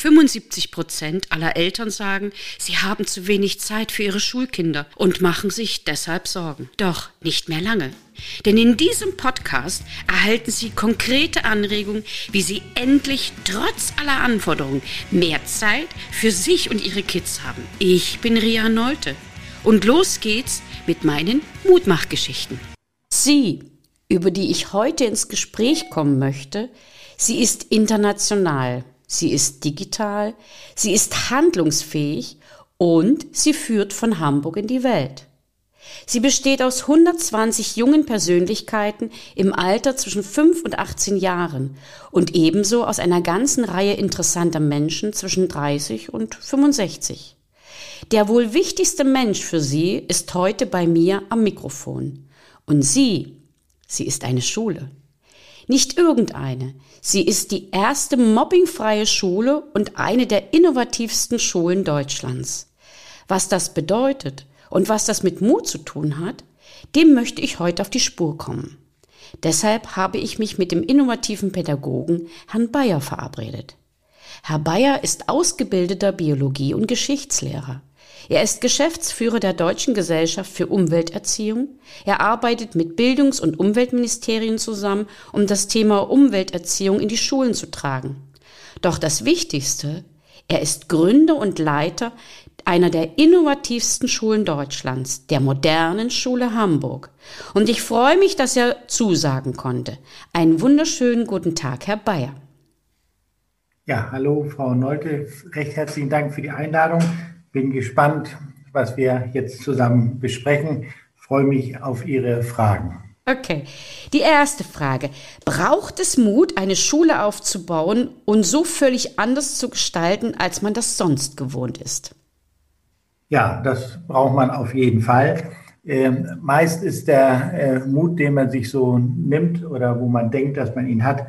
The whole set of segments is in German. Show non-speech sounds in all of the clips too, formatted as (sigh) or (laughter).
75 Prozent aller Eltern sagen, sie haben zu wenig Zeit für ihre Schulkinder und machen sich deshalb Sorgen. Doch nicht mehr lange. Denn in diesem Podcast erhalten Sie konkrete Anregungen, wie Sie endlich trotz aller Anforderungen mehr Zeit für sich und Ihre Kids haben. Ich bin Ria Neute und los geht's mit meinen Mutmachgeschichten. Sie, über die ich heute ins Gespräch kommen möchte, sie ist international, sie ist digital, sie ist handlungsfähig und sie führt von Hamburg in die Welt. Sie besteht aus 120 jungen Persönlichkeiten im Alter zwischen 5 und 18 Jahren und ebenso aus einer ganzen Reihe interessanter Menschen zwischen 30 und 65. Der wohl wichtigste Mensch für sie ist heute bei mir am Mikrofon. Und sie, sie ist eine Schule. Nicht irgendeine. Sie ist die erste mobbingfreie Schule und eine der innovativsten Schulen Deutschlands. Was das bedeutet und was das mit Mut zu tun hat, dem möchte ich heute auf die Spur kommen. Deshalb habe ich mich mit dem innovativen Pädagogen Herrn Bayer verabredet. Herr Bayer ist ausgebildeter Biologie- und Geschichtslehrer. Er ist Geschäftsführer der Deutschen Gesellschaft für Umwelterziehung. Er arbeitet mit Bildungs- und Umweltministerien zusammen, um das Thema Umwelterziehung in die Schulen zu tragen. Doch das Wichtigste, er ist Gründer und Leiter einer der innovativsten Schulen Deutschlands, der modernen Schule Hamburg. Und ich freue mich, dass er zusagen konnte. Einen wunderschönen guten Tag, Herr Bayer. Ja, hallo, Frau Neute. Recht herzlichen Dank für die Einladung. Bin gespannt, was wir jetzt zusammen besprechen. Freue mich auf Ihre Fragen. Okay. Die erste Frage. Braucht es Mut, eine Schule aufzubauen und so völlig anders zu gestalten, als man das sonst gewohnt ist? Ja, das braucht man auf jeden Fall. Ähm, meist ist der äh, Mut, den man sich so nimmt oder wo man denkt, dass man ihn hat,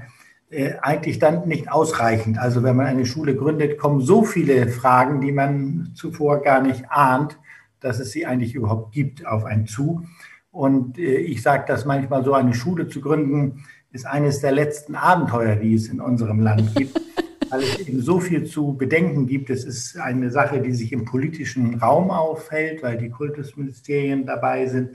äh, eigentlich dann nicht ausreichend. Also wenn man eine Schule gründet, kommen so viele Fragen, die man zuvor gar nicht ahnt, dass es sie eigentlich überhaupt gibt, auf einen zu. Und äh, ich sage das manchmal so, eine Schule zu gründen, ist eines der letzten Abenteuer, die es in unserem Land gibt (laughs) weil es eben so viel zu bedenken gibt. Es ist eine Sache, die sich im politischen Raum aufhält, weil die Kultusministerien dabei sind.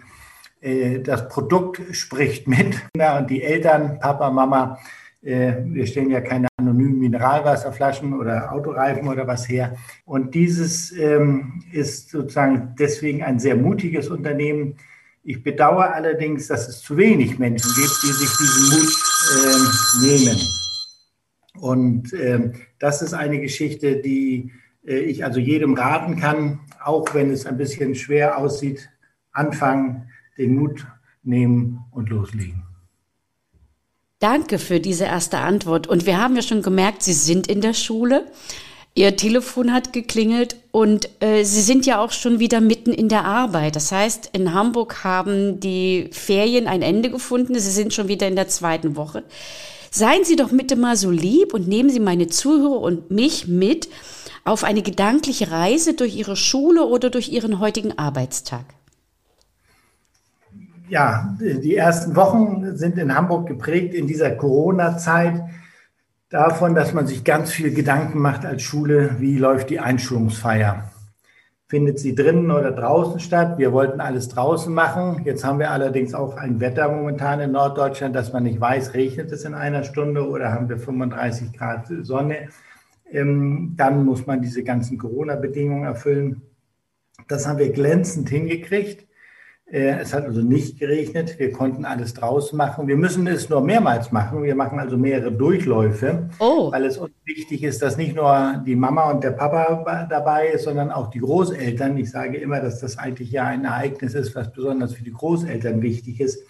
Äh, das Produkt spricht mit (laughs) und die Eltern, Papa, Mama, wir stellen ja keine anonymen Mineralwasserflaschen oder Autoreifen oder was her. Und dieses ähm, ist sozusagen deswegen ein sehr mutiges Unternehmen. Ich bedauere allerdings, dass es zu wenig Menschen gibt, die sich diesen Mut äh, nehmen. Und äh, das ist eine Geschichte, die äh, ich also jedem raten kann, auch wenn es ein bisschen schwer aussieht, anfangen, den Mut nehmen und loslegen. Danke für diese erste Antwort. Und wir haben ja schon gemerkt, Sie sind in der Schule. Ihr Telefon hat geklingelt und äh, Sie sind ja auch schon wieder mitten in der Arbeit. Das heißt, in Hamburg haben die Ferien ein Ende gefunden. Sie sind schon wieder in der zweiten Woche. Seien Sie doch bitte mal so lieb und nehmen Sie meine Zuhörer und mich mit auf eine gedankliche Reise durch Ihre Schule oder durch Ihren heutigen Arbeitstag. Ja, die ersten Wochen sind in Hamburg geprägt in dieser Corona-Zeit davon, dass man sich ganz viel Gedanken macht als Schule, wie läuft die Einschulungsfeier findet sie drinnen oder draußen statt. Wir wollten alles draußen machen. Jetzt haben wir allerdings auch ein Wetter momentan in Norddeutschland, dass man nicht weiß, regnet es in einer Stunde oder haben wir 35 Grad Sonne. Ähm, dann muss man diese ganzen Corona-Bedingungen erfüllen. Das haben wir glänzend hingekriegt. Äh, es hat also nicht geregnet. Wir konnten alles draußen machen. Wir müssen es nur mehrmals machen. Wir machen also mehrere Durchläufe, oh. weil es uns wichtig ist, dass nicht nur die Mama und der Papa dabei ist, sondern auch die Großeltern. Ich sage immer, dass das eigentlich ja ein Ereignis ist, was besonders für die Großeltern wichtig ist.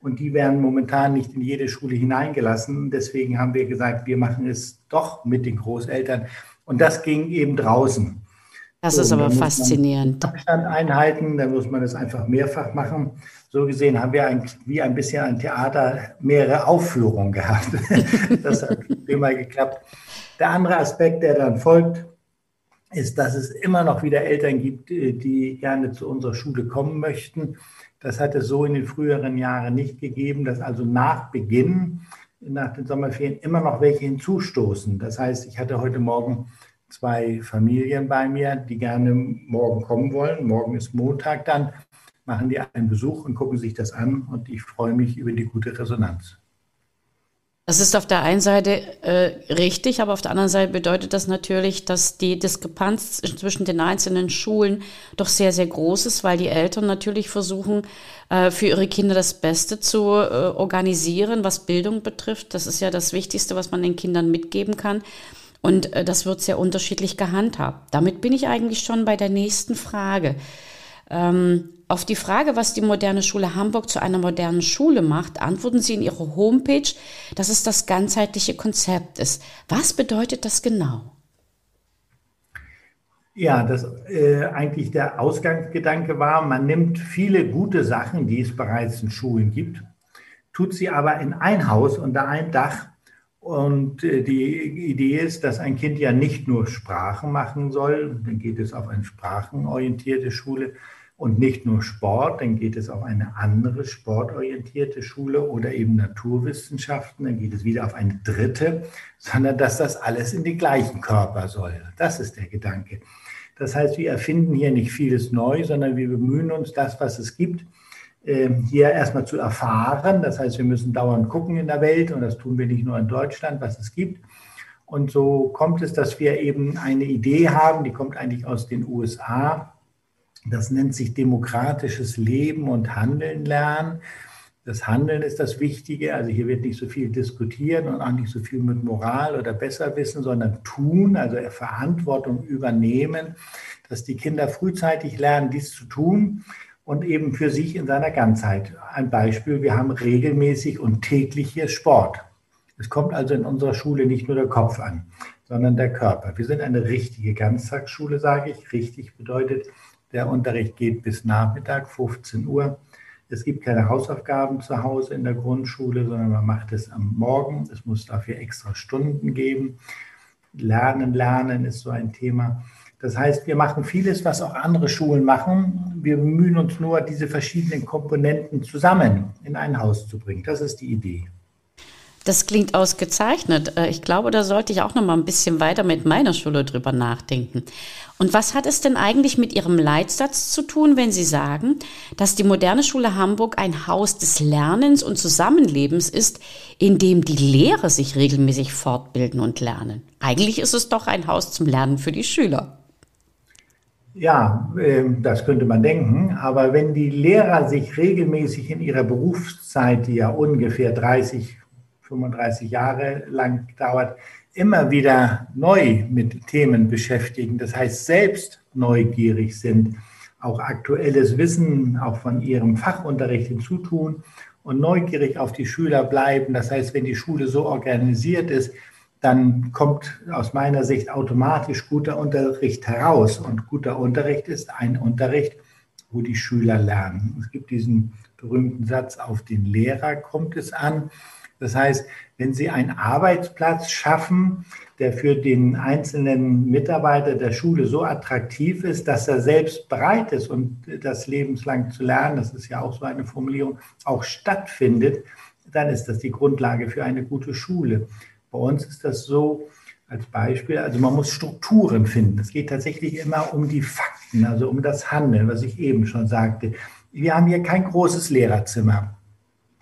Und die werden momentan nicht in jede Schule hineingelassen. Deswegen haben wir gesagt, wir machen es doch mit den Großeltern. Und das ging eben draußen. Das so, ist aber faszinierend. Abstand einhalten, dann muss man es einfach mehrfach machen. So gesehen haben wir ein, wie ein bisschen ein Theater mehrere Aufführungen gehabt. (laughs) das hat immer geklappt. Der andere Aspekt, der dann folgt, ist, dass es immer noch wieder Eltern gibt, die gerne zu unserer Schule kommen möchten. Das hat es so in den früheren Jahren nicht gegeben, dass also nach Beginn nach den Sommerferien immer noch welche hinzustoßen. Das heißt, ich hatte heute Morgen zwei Familien bei mir, die gerne morgen kommen wollen. Morgen ist Montag dann, machen die einen Besuch und gucken sich das an und ich freue mich über die gute Resonanz. Das ist auf der einen Seite äh, richtig, aber auf der anderen Seite bedeutet das natürlich, dass die Diskrepanz zwischen den einzelnen Schulen doch sehr, sehr groß ist, weil die Eltern natürlich versuchen, äh, für ihre Kinder das Beste zu äh, organisieren, was Bildung betrifft. Das ist ja das Wichtigste, was man den Kindern mitgeben kann. Und äh, das wird sehr unterschiedlich gehandhabt. Damit bin ich eigentlich schon bei der nächsten Frage. Ähm, auf die Frage, was die moderne Schule Hamburg zu einer modernen Schule macht, antworten Sie in Ihrer Homepage, dass es das ganzheitliche Konzept ist. Was bedeutet das genau? Ja, das äh, eigentlich der Ausgangsgedanke war, man nimmt viele gute Sachen, die es bereits in Schulen gibt, tut sie aber in ein Haus unter ein Dach. Und äh, die Idee ist, dass ein Kind ja nicht nur Sprachen machen soll, dann geht es auf eine sprachenorientierte Schule, und nicht nur Sport, dann geht es auf eine andere sportorientierte Schule oder eben Naturwissenschaften, dann geht es wieder auf eine dritte, sondern dass das alles in den gleichen Körper soll. Das ist der Gedanke. Das heißt, wir erfinden hier nicht vieles neu, sondern wir bemühen uns, das, was es gibt, hier erstmal zu erfahren. Das heißt, wir müssen dauernd gucken in der Welt und das tun wir nicht nur in Deutschland, was es gibt. Und so kommt es, dass wir eben eine Idee haben, die kommt eigentlich aus den USA, das nennt sich demokratisches Leben und Handeln lernen. Das Handeln ist das Wichtige. Also hier wird nicht so viel diskutieren und auch nicht so viel mit Moral oder Besserwissen, sondern tun, also Verantwortung übernehmen, dass die Kinder frühzeitig lernen, dies zu tun und eben für sich in seiner Ganzheit. Ein Beispiel, wir haben regelmäßig und täglich hier Sport. Es kommt also in unserer Schule nicht nur der Kopf an, sondern der Körper. Wir sind eine richtige Ganztagsschule, sage ich. Richtig bedeutet, der Unterricht geht bis Nachmittag, 15 Uhr. Es gibt keine Hausaufgaben zu Hause in der Grundschule, sondern man macht es am Morgen. Es muss dafür extra Stunden geben. Lernen, Lernen ist so ein Thema. Das heißt, wir machen vieles, was auch andere Schulen machen. Wir bemühen uns nur, diese verschiedenen Komponenten zusammen in ein Haus zu bringen. Das ist die Idee. Das klingt ausgezeichnet. Äh, ich glaube, da sollte ich auch noch mal ein bisschen weiter mit meiner Schule drüber nachdenken. Und was hat es denn eigentlich mit Ihrem Leitsatz zu tun, wenn Sie sagen, dass die moderne Schule Hamburg ein Haus des Lernens und Zusammenlebens ist, in dem die Lehrer sich regelmäßig fortbilden und lernen? Eigentlich ist es doch ein Haus zum Lernen für die Schüler. Ja, ähm, das könnte man denken. Aber wenn die Lehrer sich regelmäßig in ihrer Berufszeit, die ja ungefähr 30, 35 Jahre lang dauert, immer wieder neu mit Themen beschäftigen, das heißt selbst neugierig sind, auch aktuelles Wissen auch von ihrem Fachunterricht hinzutun und neugierig auf die Schüler bleiben. Das heißt, wenn die Schule so organisiert ist, dann kommt aus meiner Sicht automatisch guter Unterricht heraus. Und guter Unterricht ist ein Unterricht, wo die Schüler lernen. Es gibt diesen berühmten Satz, auf den Lehrer kommt es an. Das heißt, wenn Sie einen Arbeitsplatz schaffen, der für den einzelnen Mitarbeiter der Schule so attraktiv ist, dass er selbst bereit ist und das lebenslang zu lernen, das ist ja auch so eine Formulierung, auch stattfindet, dann ist das die Grundlage für eine gute Schule. Bei uns ist das so, als Beispiel, also man muss Strukturen finden. Es geht tatsächlich immer um die Fakten, also um das Handeln, was ich eben schon sagte. Wir haben hier kein großes Lehrerzimmer.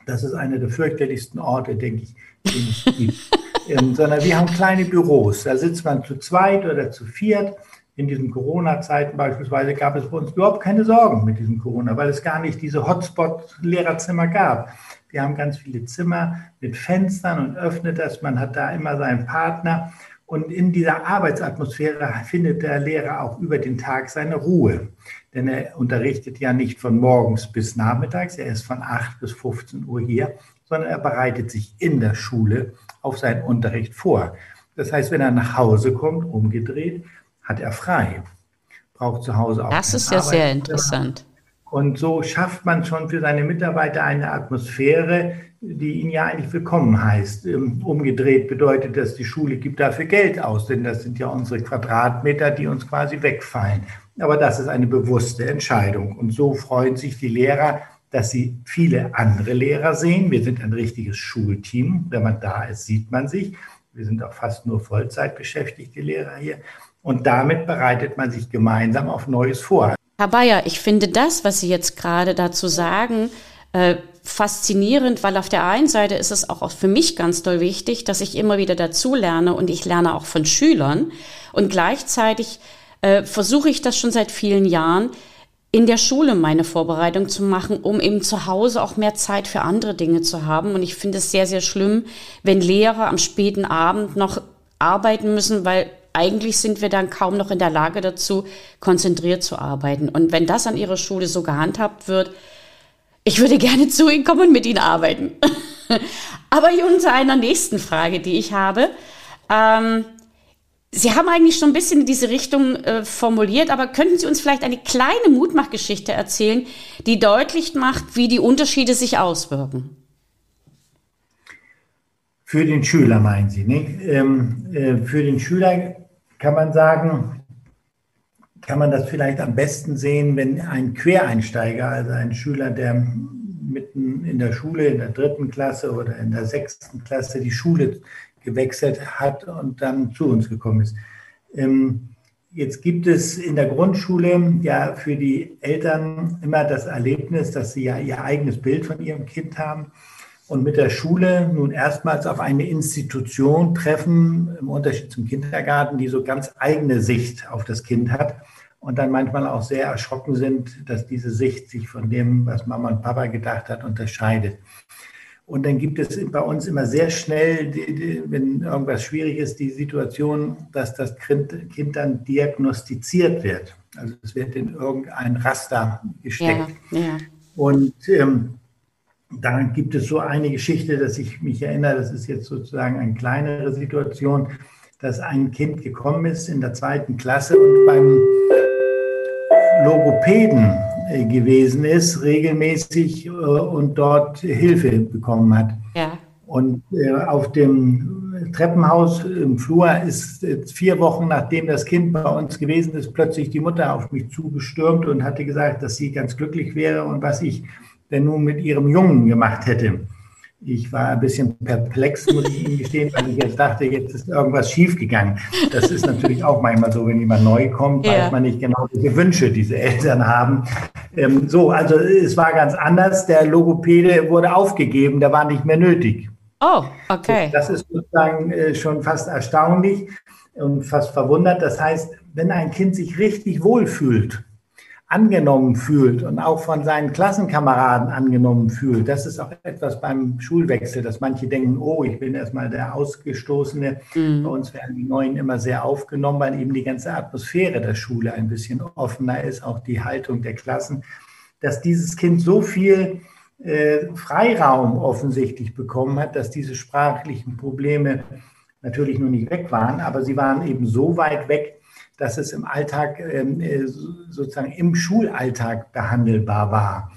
Das ist einer der fürchterlichsten Orte, denke ich, den es gibt. (laughs) ähm, sondern wir haben kleine Büros. Da sitzt man zu zweit oder zu viert. In diesen Corona-Zeiten beispielsweise gab es bei uns überhaupt keine Sorgen mit diesem Corona, weil es gar nicht diese Hotspot-Lehrerzimmer gab. Wir haben ganz viele Zimmer mit Fenstern und öffnet das. Man hat da immer seinen Partner. Und in dieser Arbeitsatmosphäre findet der Lehrer auch über den Tag seine Ruhe. Denn er unterrichtet ja nicht von morgens bis nachmittags, er ist von 8 bis 15 Uhr hier, sondern er bereitet sich in der Schule auf seinen Unterricht vor. Das heißt, wenn er nach Hause kommt, umgedreht, hat er frei. Braucht zu Hause auch. Das ist ja sehr interessant. Und so schafft man schon für seine Mitarbeiter eine Atmosphäre, die ihn ja eigentlich willkommen heißt. Ähm, umgedreht bedeutet das, die Schule gibt dafür Geld aus, denn das sind ja unsere Quadratmeter, die uns quasi wegfallen. Aber das ist eine bewusste Entscheidung. Und so freuen sich die Lehrer, dass sie viele andere Lehrer sehen. Wir sind ein richtiges Schulteam. Wenn man da ist, sieht man sich. Wir sind auch fast nur Vollzeit beschäftigte Lehrer hier. Und damit bereitet man sich gemeinsam auf Neues vor. Herr Bayer, ich finde das, was Sie jetzt gerade dazu sagen, äh, faszinierend, weil auf der einen Seite ist es auch für mich ganz doll wichtig, dass ich immer wieder dazu lerne und ich lerne auch von Schülern. Und gleichzeitig äh, versuche ich das schon seit vielen Jahren, in der Schule meine Vorbereitung zu machen, um eben zu Hause auch mehr Zeit für andere Dinge zu haben. Und ich finde es sehr, sehr schlimm, wenn Lehrer am späten Abend noch arbeiten müssen, weil eigentlich sind wir dann kaum noch in der Lage dazu, konzentriert zu arbeiten. Und wenn das an Ihrer Schule so gehandhabt wird, ich würde gerne zu Ihnen kommen und mit Ihnen arbeiten. (laughs) Aber unter einer nächsten Frage, die ich habe. Ähm, Sie haben eigentlich schon ein bisschen in diese Richtung äh, formuliert, aber könnten Sie uns vielleicht eine kleine Mutmachgeschichte erzählen, die deutlich macht, wie die Unterschiede sich auswirken? Für den Schüler meinen Sie, nicht? Ähm, äh, für den Schüler kann man sagen, kann man das vielleicht am besten sehen, wenn ein Quereinsteiger, also ein Schüler, der mitten in der Schule, in der dritten Klasse oder in der sechsten Klasse die Schule gewechselt hat und dann zu uns gekommen ist. Ähm, jetzt gibt es in der Grundschule ja für die Eltern immer das Erlebnis, dass sie ja ihr eigenes Bild von ihrem Kind haben und mit der Schule nun erstmals auf eine Institution treffen, im Unterschied zum Kindergarten, die so ganz eigene Sicht auf das Kind hat und dann manchmal auch sehr erschrocken sind, dass diese Sicht sich von dem, was Mama und Papa gedacht hat, unterscheidet. Und dann gibt es bei uns immer sehr schnell, wenn irgendwas schwierig ist, die Situation, dass das Kind dann diagnostiziert wird. Also es wird in irgendein Raster gesteckt. Ja, ja. Und ähm, da gibt es so eine Geschichte, dass ich mich erinnere, das ist jetzt sozusagen eine kleinere Situation, dass ein Kind gekommen ist in der zweiten Klasse und beim Logopäden äh, gewesen ist, regelmäßig äh, und dort Hilfe bekommen hat. Ja. Und äh, auf dem Treppenhaus im Flur ist vier Wochen nachdem das Kind bei uns gewesen ist, plötzlich die Mutter auf mich zugestürmt und hatte gesagt, dass sie ganz glücklich wäre und was ich denn nun mit ihrem Jungen gemacht hätte. Ich war ein bisschen perplex, muss ich Ihnen gestehen, weil ich jetzt dachte, jetzt ist irgendwas schiefgegangen. Das ist natürlich auch manchmal so, wenn jemand neu kommt, ja. weiß man nicht genau, welche Wünsche diese Eltern haben. Ähm, so, also es war ganz anders. Der Logopäde wurde aufgegeben, der war nicht mehr nötig. Oh, okay. Das ist sozusagen äh, schon fast erstaunlich und fast verwundert. Das heißt, wenn ein Kind sich richtig wohlfühlt, angenommen fühlt und auch von seinen Klassenkameraden angenommen fühlt. Das ist auch etwas beim Schulwechsel, dass manche denken, oh, ich bin erstmal der Ausgestoßene. Mhm. Bei uns werden die Neuen immer sehr aufgenommen, weil eben die ganze Atmosphäre der Schule ein bisschen offener ist, auch die Haltung der Klassen, dass dieses Kind so viel äh, Freiraum offensichtlich bekommen hat, dass diese sprachlichen Probleme natürlich noch nicht weg waren, aber sie waren eben so weit weg, dass es im Alltag, ähm, äh, sozusagen im Schulalltag behandelbar war.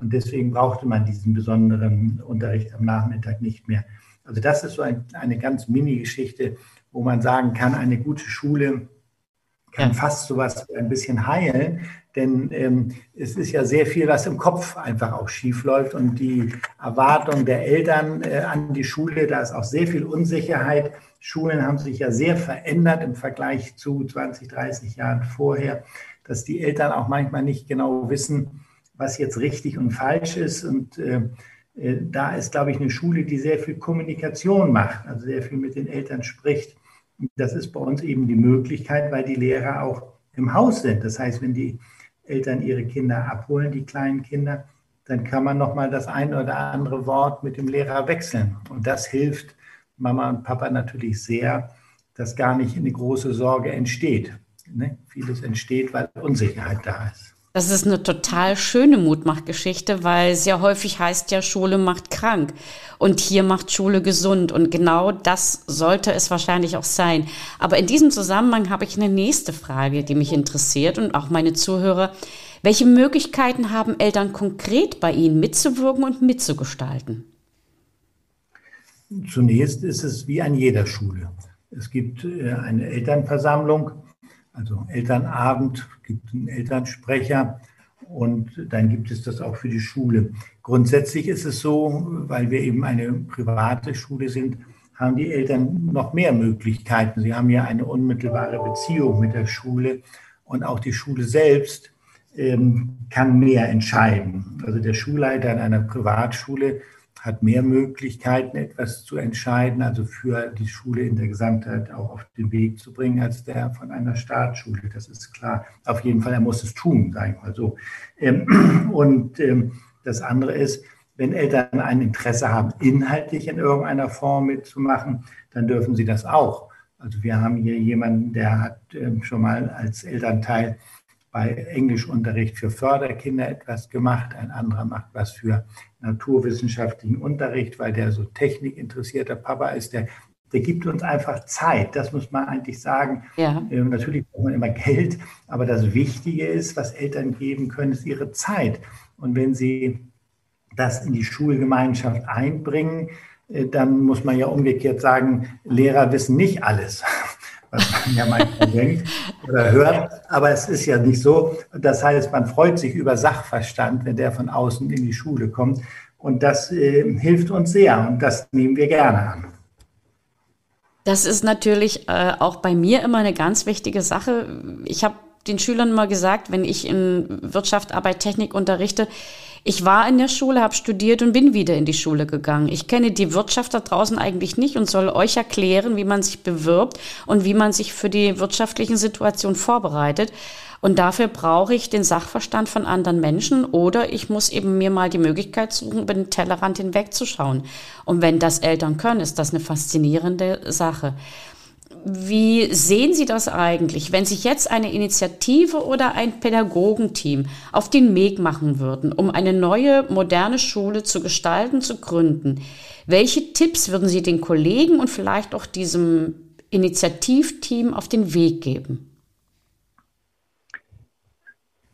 Und deswegen brauchte man diesen besonderen Unterricht am Nachmittag nicht mehr. Also das ist so ein, eine ganz Mini-Geschichte, wo man sagen kann, eine gute Schule kann fast sowas ein bisschen heilen, denn ähm, es ist ja sehr viel, was im Kopf einfach auch schief läuft und die Erwartung der Eltern äh, an die Schule, da ist auch sehr viel Unsicherheit Schulen haben sich ja sehr verändert im Vergleich zu 20, 30 Jahren vorher, dass die Eltern auch manchmal nicht genau wissen, was jetzt richtig und falsch ist. Und äh, äh, da ist, glaube ich, eine Schule, die sehr viel Kommunikation macht, also sehr viel mit den Eltern spricht. Das ist bei uns eben die Möglichkeit, weil die Lehrer auch im Haus sind. Das heißt, wenn die Eltern ihre Kinder abholen, die kleinen Kinder, dann kann man noch mal das ein oder andere Wort mit dem Lehrer wechseln. Und das hilft, Mama und Papa natürlich sehr, dass gar nicht eine große Sorge entsteht. Ne? Vieles entsteht, weil Unsicherheit da ist. Das ist eine total schöne Mutmachgeschichte, weil sehr häufig heißt ja, Schule macht krank und hier macht Schule gesund und genau das sollte es wahrscheinlich auch sein. Aber in diesem Zusammenhang habe ich eine nächste Frage, die mich interessiert und auch meine Zuhörer. Welche Möglichkeiten haben Eltern konkret bei Ihnen mitzuwirken und mitzugestalten? Zunächst ist es wie an jeder Schule. Es gibt äh, eine Elternversammlung, also Elternabend, gibt einen Elternsprecher Und dann gibt es das auch für die Schule. Grundsätzlich ist es so, weil wir eben eine private Schule sind, haben die Eltern noch mehr Möglichkeiten. Sie haben ja eine unmittelbare Beziehung mit der Schule und auch die Schule selbst ähm, kann mehr entscheiden. Also der Schulleiter in einer Privatschule hat mehr Möglichkeiten, etwas zu entscheiden, also für die Schule in der Gesamtheit auch auf den Weg zu bringen, als der von einer Staatsschule. Das ist klar. Auf jeden Fall, er muss es tun, sage ich mal so. Ähm, (clears throat) und ähm, das andere ist, wenn Eltern ein Interesse haben, inhaltlich in irgendeiner Form mitzumachen, dann dürfen sie das auch. Also wir haben hier jemanden, der hat ähm, schon mal als Elternteil bei Englischunterricht für Förderkinder etwas gemacht. Ein anderer macht was für naturwissenschaftlichen Unterricht, weil der so technikinteressierter Papa ist. Der, der gibt uns einfach Zeit. Das muss man eigentlich sagen. Ja. Ähm, natürlich braucht man immer Geld, aber das Wichtige ist, was Eltern geben können, ist ihre Zeit. Und wenn sie das in die Schulgemeinschaft einbringen, äh, dann muss man ja umgekehrt sagen, Lehrer wissen nicht alles, was man ja manchmal (laughs) denkt oder hört. Aber es ist ja nicht so. Das heißt, man freut sich über Sachverstand, wenn der von außen in die Schule kommt. Und das äh, hilft uns sehr und das nehmen wir gerne an. Das ist natürlich äh, auch bei mir immer eine ganz wichtige Sache. Ich habe den Schülern mal gesagt, wenn ich in Wirtschaft, Arbeit, Technik unterrichte, ich war in der Schule, habe studiert und bin wieder in die Schule gegangen. Ich kenne die Wirtschaft da draußen eigentlich nicht und soll euch erklären, wie man sich bewirbt und wie man sich für die wirtschaftlichen Situationen vorbereitet. Und dafür brauche ich den Sachverstand von anderen Menschen oder ich muss eben mir mal die Möglichkeit suchen, über den Tellerrand hinwegzuschauen. Und wenn das Eltern können, ist das eine faszinierende Sache. Wie sehen Sie das eigentlich, wenn sich jetzt eine Initiative oder ein Pädagogenteam auf den Weg machen würden, um eine neue, moderne Schule zu gestalten, zu gründen? Welche Tipps würden Sie den Kollegen und vielleicht auch diesem Initiativteam auf den Weg geben?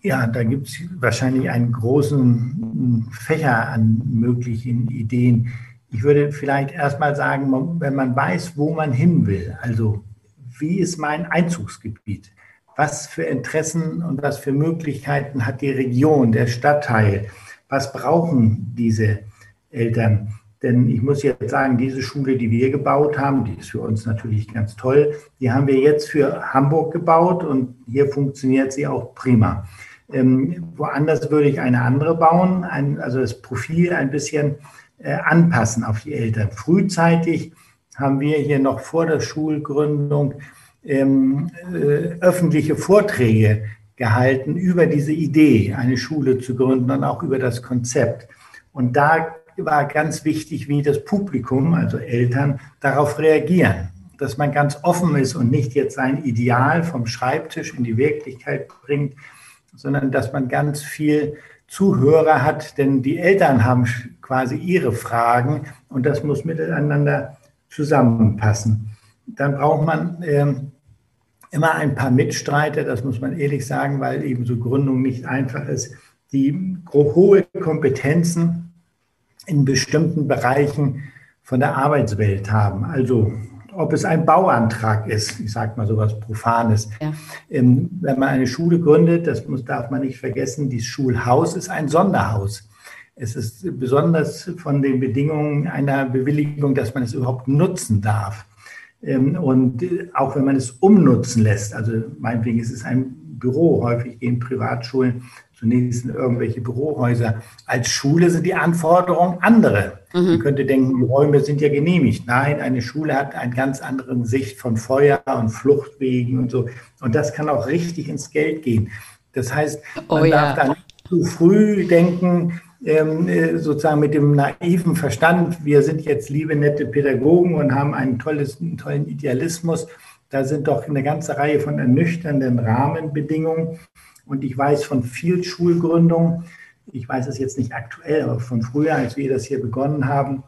Ja, da gibt es wahrscheinlich einen großen Fächer an möglichen Ideen. Ich würde vielleicht erstmal sagen, wenn man weiß, wo man hin will, also wie ist mein Einzugsgebiet? Was für Interessen und was für Möglichkeiten hat die Region, der Stadtteil? Was brauchen diese Eltern? Denn ich muss jetzt sagen, diese Schule, die wir gebaut haben, die ist für uns natürlich ganz toll, die haben wir jetzt für Hamburg gebaut und hier funktioniert sie auch prima. Ähm, woanders würde ich eine andere bauen, ein, also das Profil ein bisschen anpassen auf die Eltern. Frühzeitig haben wir hier noch vor der Schulgründung ähm, äh, öffentliche Vorträge gehalten über diese Idee, eine Schule zu gründen und auch über das Konzept. Und da war ganz wichtig, wie das Publikum, also Eltern, darauf reagieren. Dass man ganz offen ist und nicht jetzt sein Ideal vom Schreibtisch in die Wirklichkeit bringt, sondern dass man ganz viel Zuhörer hat, denn die Eltern haben quasi ihre Fragen und das muss miteinander zusammenpassen. Dann braucht man ähm, immer ein paar Mitstreiter, das muss man ehrlich sagen, weil eben so Gründung nicht einfach ist, die hohe Kompetenzen in bestimmten Bereichen von der Arbeitswelt haben. Also ob es ein Bauantrag ist, ich sage mal sowas Profanes. Ja. Ähm, wenn man eine Schule gründet, das muss, darf man nicht vergessen, dieses Schulhaus ist ein Sonderhaus. Es ist besonders von den Bedingungen einer Bewilligung, dass man es überhaupt nutzen darf. Ähm, und auch wenn man es umnutzen lässt, also meinetwegen ist es ein Büro, häufig gehen Privatschulen zunächst in irgendwelche Bürohäuser. Als Schule sind die Anforderungen andere. Mhm. Man könnte denken, die Räume sind ja genehmigt. Nein, eine Schule hat eine ganz andere Sicht von Feuer und Fluchtwegen und so. Und das kann auch richtig ins Geld gehen. Das heißt, man oh, ja. darf da nicht zu früh denken, äh, sozusagen mit dem naiven Verstand, wir sind jetzt liebe, nette Pädagogen und haben einen, tolles, einen tollen Idealismus. Da sind doch eine ganze Reihe von ernüchternden Rahmenbedingungen. Und ich weiß von viel Schulgründungen, ich weiß es jetzt nicht aktuell, aber von früher, als wir das hier begonnen haben,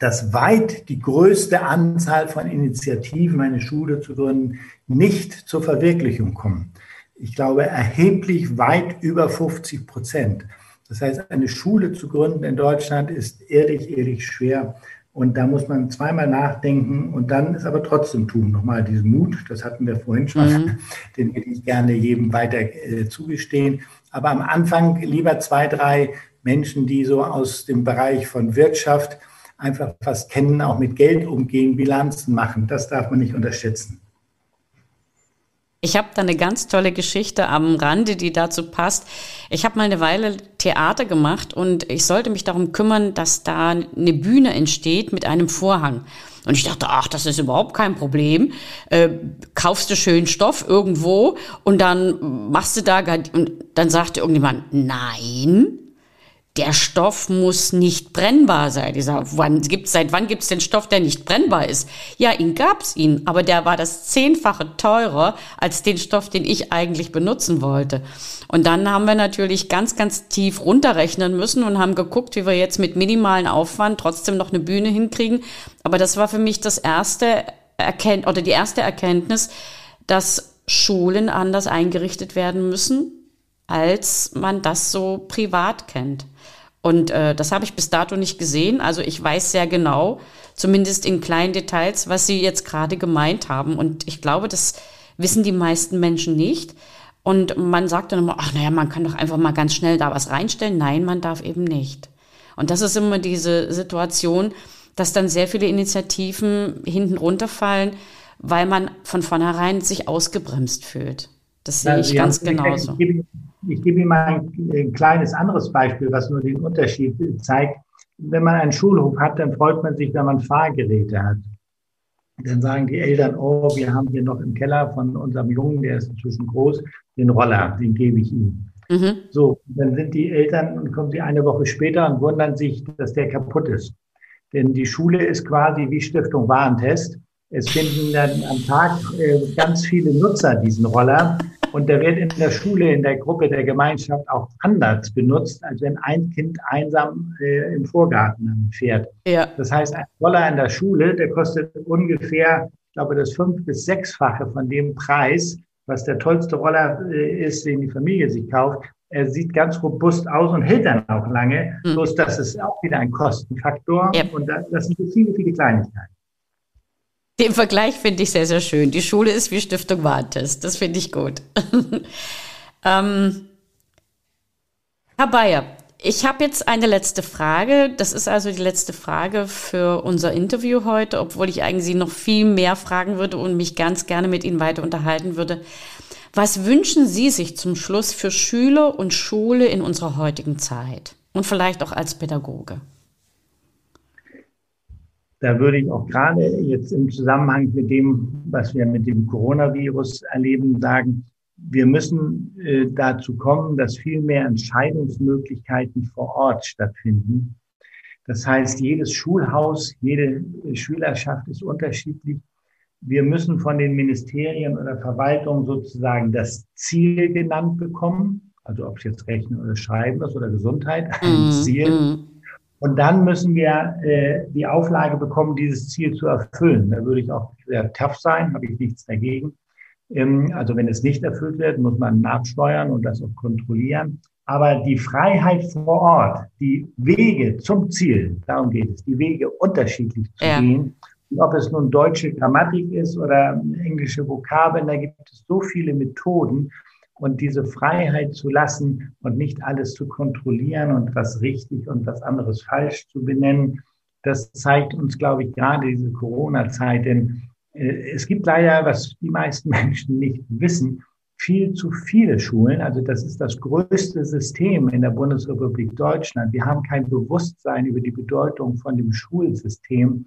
dass weit die größte Anzahl von Initiativen, eine Schule zu gründen, nicht zur Verwirklichung kommen. Ich glaube, erheblich weit über 50 Prozent. Das heißt, eine Schule zu gründen in Deutschland ist ehrlich, ehrlich schwer. Und da muss man zweimal nachdenken und dann ist aber trotzdem tun. Nochmal diesen Mut, das hatten wir vorhin schon, mhm. (laughs) den würde ich gerne jedem weiter äh, zugestehen. Aber am Anfang lieber zwei, drei Menschen, die so aus dem Bereich von Wirtschaft einfach was kennen, auch mit Geld umgehen, Bilanzen machen. Das darf man nicht unterschätzen. Ich habe da eine ganz tolle Geschichte am Rande, die dazu passt. Ich habe mal eine Weile Theater gemacht und ich sollte mich darum kümmern, dass da eine Bühne entsteht mit einem Vorhang. Und ich dachte, ach, das ist überhaupt kein Problem. Äh, kaufst du schön Stoff irgendwo und dann machst du da, und dann sagte irgendjemand, nein, der Stoff muss nicht brennbar sein. Ich sage, wann gibt's, seit wann gibt es den Stoff, der nicht brennbar ist? Ja, ihn gab's ihn, aber der war das zehnfache teurer als den Stoff, den ich eigentlich benutzen wollte. Und dann haben wir natürlich ganz, ganz tief runterrechnen müssen und haben geguckt, wie wir jetzt mit minimalen Aufwand trotzdem noch eine Bühne hinkriegen. Aber das war für mich das erste Erkennt oder die erste Erkenntnis, dass Schulen anders eingerichtet werden müssen, als man das so privat kennt. Und äh, das habe ich bis dato nicht gesehen. Also ich weiß sehr genau, zumindest in kleinen Details, was Sie jetzt gerade gemeint haben. Und ich glaube, das wissen die meisten Menschen nicht. Und man sagt dann immer, ach naja, man kann doch einfach mal ganz schnell da was reinstellen. Nein, man darf eben nicht. Und das ist immer diese Situation, dass dann sehr viele Initiativen hinten runterfallen, weil man von vornherein sich ausgebremst fühlt. Das sehe ich ganz genauso. Ich gebe, Ihnen mal ein, ein, kleines anderes Beispiel, was nur den Unterschied zeigt. Wenn man einen Schulhof hat, dann freut man sich, wenn man Fahrgeräte hat. Dann sagen die Eltern, oh, wir haben hier noch im Keller von unserem Jungen, der ist inzwischen groß, den Roller, den gebe ich ihm. Mhm. So, dann sind die Eltern und kommen sie eine Woche später und wundern sich, dass der kaputt ist. Denn die Schule ist quasi wie Stiftung Warentest. Es finden dann am Tag äh, ganz viele Nutzer diesen Roller und der wird in der Schule, in der Gruppe, der Gemeinschaft auch anders benutzt, als wenn ein Kind einsam äh, im Vorgarten fährt. Ja. Das heißt, ein Roller in der Schule, der kostet ungefähr, ich glaube, das fünf- bis sechsfache von dem Preis, was der tollste Roller äh, ist, den die Familie sich kauft. Er sieht ganz robust aus und hält dann auch lange. Mhm. Bloß das ist auch wieder ein Kostenfaktor. Ja. Und das sind viele, viele Kleinigkeiten. Den Vergleich finde ich sehr, sehr schön. Die Schule ist wie Stiftung Warentest. Das finde ich gut. (laughs) ähm, Herr Bayer, ich habe jetzt eine letzte Frage. Das ist also die letzte Frage für unser Interview heute, obwohl ich eigentlich Sie noch viel mehr fragen würde und mich ganz gerne mit Ihnen weiter unterhalten würde. Was wünschen Sie sich zum Schluss für Schüler und Schule in unserer heutigen Zeit? Und vielleicht auch als Pädagoge? Da würde ich auch gerade jetzt im Zusammenhang mit dem, was wir mit dem Coronavirus erleben, sagen, wir müssen äh, dazu kommen, dass viel mehr Entscheidungsmöglichkeiten vor Ort stattfinden. Das heißt, jedes Schulhaus, jede Schülerschaft ist unterschiedlich. Wir müssen von den Ministerien oder Verwaltungen sozusagen das Ziel genannt bekommen. Also ob es jetzt Rechnen oder Schreiben ist oder Gesundheit, ein mm, Ziel. Mm. Und dann müssen wir äh, die Auflage bekommen, dieses Ziel zu erfüllen. Da würde ich auch sehr tough sein, habe ich nichts dagegen. Ähm, also wenn es nicht erfüllt wird, muss man nachsteuern und das auch kontrollieren. Aber die Freiheit vor Ort, die Wege zum Ziel, darum geht es, die Wege unterschiedlich zu ja. gehen. Und ob es nun deutsche Grammatik ist oder englische Vokabeln, da gibt es so viele Methoden und diese Freiheit zu lassen und nicht alles zu kontrollieren und was richtig und was anderes falsch zu benennen, das zeigt uns, glaube ich, gerade diese Corona-Zeit. Denn äh, es gibt leider, was die meisten (laughs) Menschen nicht wissen, viel zu viele Schulen. Also das ist das größte System in der Bundesrepublik Deutschland. Wir haben kein Bewusstsein über die Bedeutung von dem Schulsystem.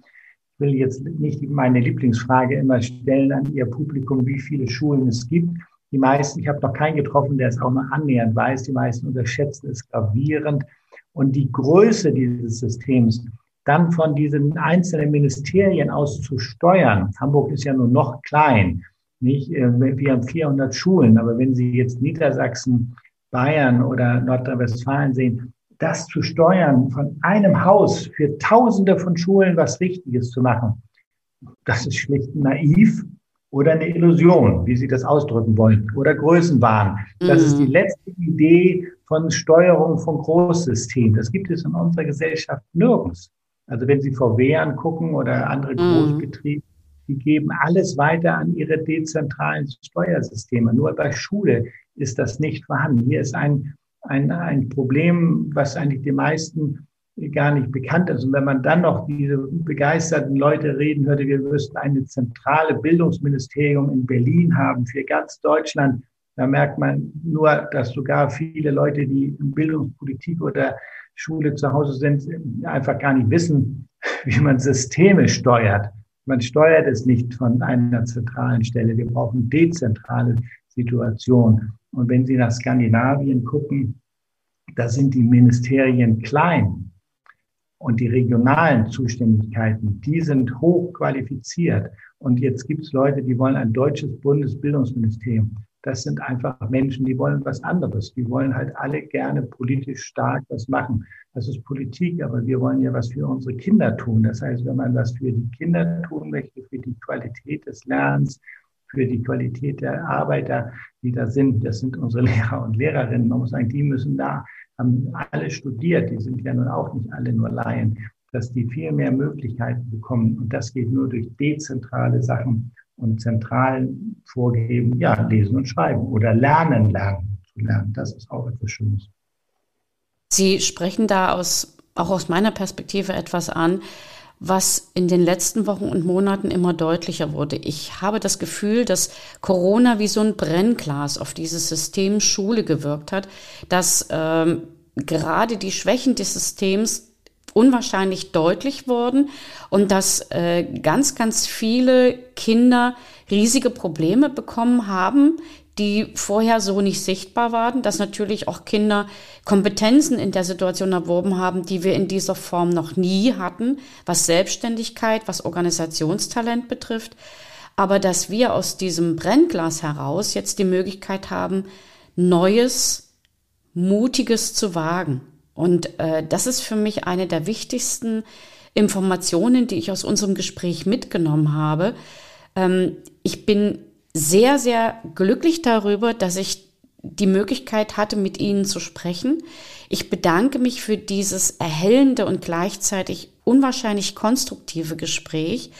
Ich will jetzt nicht meine Lieblingsfrage immer stellen an Ihr Publikum, wie viele Schulen es gibt. Die meisten, ich habe noch keinen getroffen, der es auch mal annähernd weiß, die meisten unterschätzen es gravierend. Und die Größe dieses Systems dann von diesen einzelnen Ministerien aus zu steuern. Hamburg ist ja nur noch klein. Nicht? Äh, wir haben 400 Schulen, aber wenn Sie jetzt Niedersachsen, Bayern oder Nordrhein-Westfalen sehen, das zu steuern, von einem Haus für Tausende von Schulen was Richtiges zu machen, das ist schlicht naiv oder eine Illusion, wie Sie das ausdrücken wollen, oder Größenwahn. Das mhm. ist die mhm. letzte Idee von Steuerung von Großsystemen. Das gibt es in unserer Gesellschaft nirgends. Also wenn Sie VW angucken oder andere mhm. Großbetriebe, die geben alles weiter an ihre dezentralen Steuersysteme. Nur bei Schule ist das nicht vorhanden. Hier ist ein, ein, ein Problem, was eigentlich die meisten gar nicht bekannt ist. Und wenn man dann noch diese begeisterten Leute reden hörte, wir müssten eine zentrale Bildungsministerium in Berlin haben für ganz Deutschland, da merkt man nur, dass sogar viele Leute, die in Bildungspolitik oder Schule zu Hause sind, einfach gar nicht wissen, (laughs) wie man Systeme steuert. Man steuert es nicht von einer zentralen Stelle. Wir brauchen dezentrale Situationen. Und wenn Sie nach Skandinavien gucken, da sind die Ministerien klein und die regionalen Zuständigkeiten, die sind hoch qualifiziert. Und jetzt gibt es Leute, die wollen ein deutsches Bundesbildungsministerium. Das sind einfach Menschen, die wollen was anderes. Die wollen halt alle gerne politisch stark was machen. Das ist Politik, aber wir wollen ja was für unsere Kinder tun. Das heißt, wenn man was für die Kinder tun möchte, für die Qualität des Lernens, für die Qualität der Arbeiter, die da sind, das sind unsere (laughs) Lehrer und Lehrerinnen. Man muss sagen, die müssen da haben alle studiert, die sind ja nun auch nicht alle nur Laien, dass die viel mehr Möglichkeiten bekommen. Und das geht nur durch dezentrale Sachen und zentral vorgeben, ja, lesen und schreiben oder lernen, lernen zu lernen. Das ist auch etwas Schönes. Sie sprechen da aus, auch aus meiner Perspektive etwas an, was in den letzten Wochen und Monaten immer deutlicher wurde. Ich habe das Gefühl, dass Corona wie so ein Brennglas auf dieses System Schule gewirkt hat, dass ähm, gerade die Schwächen des Systems unwahrscheinlich deutlich wurden und dass äh, ganz, ganz viele Kinder riesige Probleme bekommen haben, die vorher so nicht sichtbar waren, dass natürlich auch Kinder Kompetenzen in der Situation erworben haben, die wir in dieser Form noch nie hatten, was Selbstständigkeit, was Organisationstalent betrifft, aber dass wir aus diesem Brennglas heraus jetzt die Möglichkeit haben, Neues, Mutiges zu wagen. Und äh, das ist für mich eine der wichtigsten Informationen, die ich aus unserem Gespräch mitgenommen habe. Ähm, ich bin sehr, sehr glücklich darüber, dass ich die Möglichkeit hatte, mit Ihnen zu sprechen. Ich bedanke mich für dieses erhellende und gleichzeitig unwahrscheinlich konstruktive Gespräch.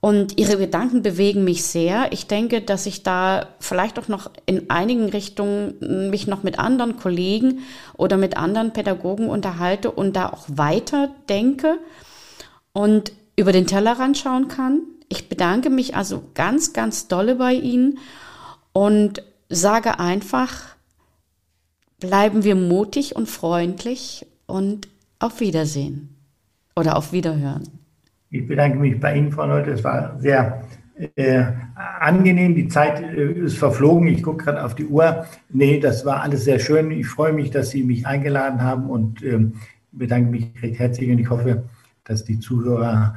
Und Ihre Gedanken bewegen mich sehr. Ich denke, dass ich da vielleicht auch noch in einigen Richtungen mich noch mit anderen Kollegen oder mit anderen Pädagogen unterhalte und da auch weiter denke und über den Tellerrand schauen kann. Ich bedanke mich also ganz, ganz dolle bei Ihnen und sage einfach, bleiben wir mutig und freundlich und auf Wiedersehen oder auf Wiederhören. Ich bedanke mich bei Ihnen, Frau Leute. Es war sehr äh, angenehm. Die Zeit äh, ist verflogen. Ich gucke gerade auf die Uhr. Nee, das war alles sehr schön. Ich freue mich, dass Sie mich eingeladen haben und äh, bedanke mich recht herzlich und ich hoffe, dass die Zuhörer